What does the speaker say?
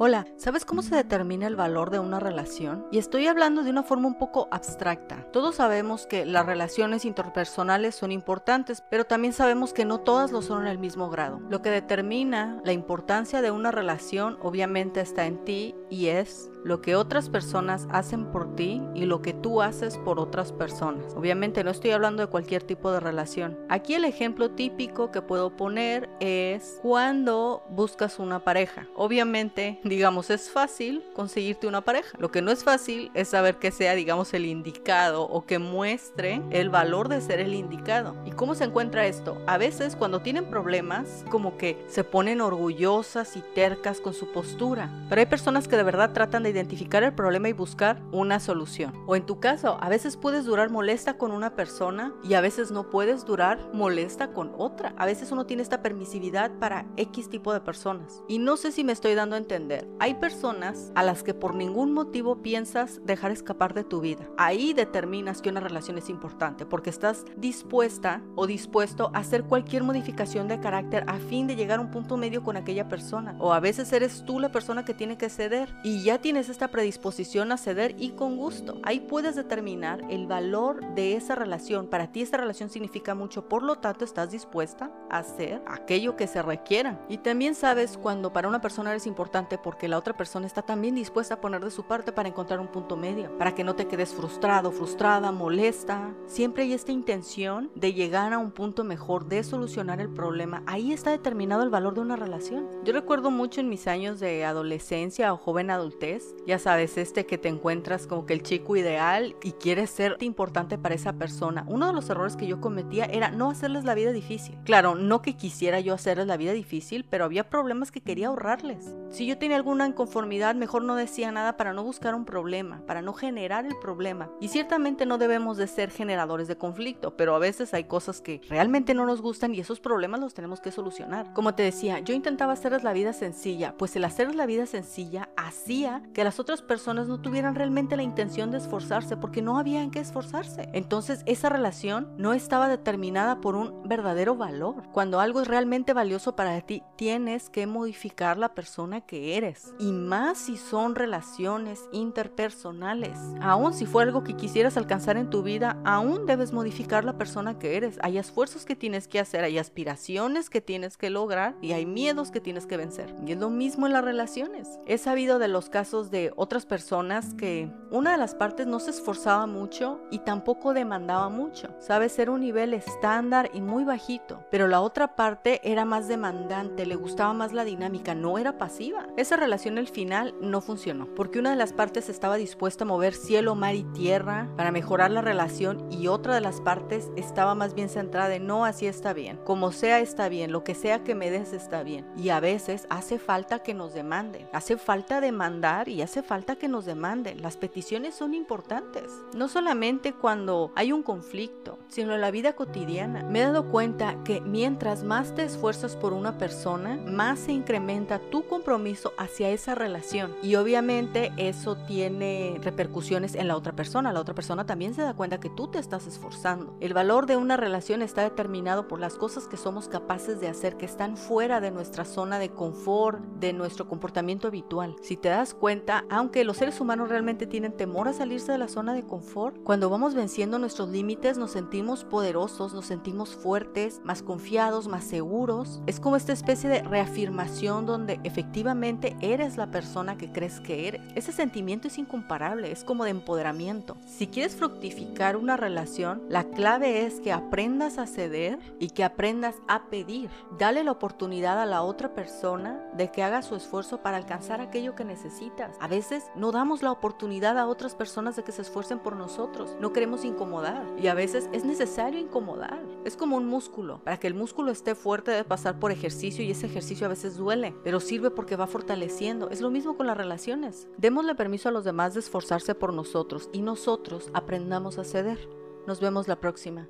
Hola, ¿sabes cómo se determina el valor de una relación? Y estoy hablando de una forma un poco abstracta. Todos sabemos que las relaciones interpersonales son importantes, pero también sabemos que no todas lo son en el mismo grado. Lo que determina la importancia de una relación obviamente está en ti y es lo que otras personas hacen por ti y lo que tú haces por otras personas. Obviamente no estoy hablando de cualquier tipo de relación. Aquí el ejemplo típico que puedo poner es cuando buscas una pareja. Obviamente, digamos, es fácil conseguirte una pareja. Lo que no es fácil es saber que sea, digamos, el indicado o que muestre el valor de ser el indicado. ¿Y cómo se encuentra esto? A veces cuando tienen problemas, como que se ponen orgullosas y tercas con su postura. Pero hay personas que de verdad tratan de identificar el problema y buscar una solución. O en tu caso, a veces puedes durar molesta con una persona y a veces no puedes durar molesta con otra. A veces uno tiene esta permisividad para X tipo de personas. Y no sé si me estoy dando a entender. Hay personas a las que por ningún motivo piensas dejar escapar de tu vida. Ahí determinas que una relación es importante porque estás dispuesta o dispuesto a hacer cualquier modificación de carácter a fin de llegar a un punto medio con aquella persona. O a veces eres tú la persona que tiene que ceder y ya tienes esta predisposición a ceder y con gusto. Ahí puedes determinar el valor de esa relación. Para ti esta relación significa mucho, por lo tanto estás dispuesta a hacer aquello que se requiera. Y también sabes cuando para una persona eres importante porque la otra persona está también dispuesta a poner de su parte para encontrar un punto medio, para que no te quedes frustrado, frustrada, molesta. Siempre hay esta intención de llegar a un punto mejor, de solucionar el problema. Ahí está determinado el valor de una relación. Yo recuerdo mucho en mis años de adolescencia o joven adultez ya sabes, este que te encuentras como que el chico ideal y quieres ser importante para esa persona. Uno de los errores que yo cometía era no hacerles la vida difícil. Claro, no que quisiera yo hacerles la vida difícil, pero había problemas que quería ahorrarles. Si yo tenía alguna inconformidad, mejor no decía nada para no buscar un problema, para no generar el problema. Y ciertamente no debemos de ser generadores de conflicto, pero a veces hay cosas que realmente no nos gustan y esos problemas los tenemos que solucionar. Como te decía, yo intentaba hacerles la vida sencilla, pues el hacerles la vida sencilla hacía que las otras personas no tuvieran realmente la intención de esforzarse porque no había en qué esforzarse. Entonces esa relación no estaba determinada por un verdadero valor. Cuando algo es realmente valioso para ti, tienes que modificar la persona que eres. Y más si son relaciones interpersonales. Aún si fue algo que quisieras alcanzar en tu vida, aún debes modificar la persona que eres. Hay esfuerzos que tienes que hacer, hay aspiraciones que tienes que lograr y hay miedos que tienes que vencer. Y es lo mismo en las relaciones. He sabido de los casos de otras personas que una de las partes no se esforzaba mucho y tampoco demandaba mucho. Sabe ser un nivel estándar y muy bajito, pero la otra parte era más demandante, le gustaba más la dinámica, no era pasiva. Esa relación al final no funcionó, porque una de las partes estaba dispuesta a mover cielo, mar y tierra para mejorar la relación y otra de las partes estaba más bien centrada en no, así está bien, como sea está bien, lo que sea que me des está bien. Y a veces hace falta que nos demanden, hace falta demandar y hace falta que nos demanden. Las peticiones son importantes, no solamente cuando hay un conflicto, sino en la vida cotidiana. Me he dado cuenta que mientras más te esfuerzas por una persona, más se incrementa tu compromiso hacia esa relación. Y obviamente eso tiene repercusiones en la otra persona. La otra persona también se da cuenta que tú te estás esforzando. El valor de una relación está determinado por las cosas que somos capaces de hacer que están fuera de nuestra zona de confort, de nuestro comportamiento habitual. Si te das cuenta, aunque los seres humanos realmente tienen temor a salirse de la zona de confort, cuando vamos venciendo nuestros límites nos sentimos poderosos, nos sentimos fuertes, más confiados, más seguros. Es como esta especie de reafirmación donde efectivamente eres la persona que crees que eres. Ese sentimiento es incomparable, es como de empoderamiento. Si quieres fructificar una relación, la clave es que aprendas a ceder y que aprendas a pedir. Dale la oportunidad a la otra persona de que haga su esfuerzo para alcanzar aquello que necesitas. A veces no damos la oportunidad a otras personas de que se esfuercen por nosotros. No queremos incomodar. Y a veces es necesario incomodar. Es como un músculo. Para que el músculo esté fuerte debe pasar por ejercicio y ese ejercicio a veces duele, pero sirve porque va fortaleciendo. Es lo mismo con las relaciones. Démosle permiso a los demás de esforzarse por nosotros y nosotros aprendamos a ceder. Nos vemos la próxima.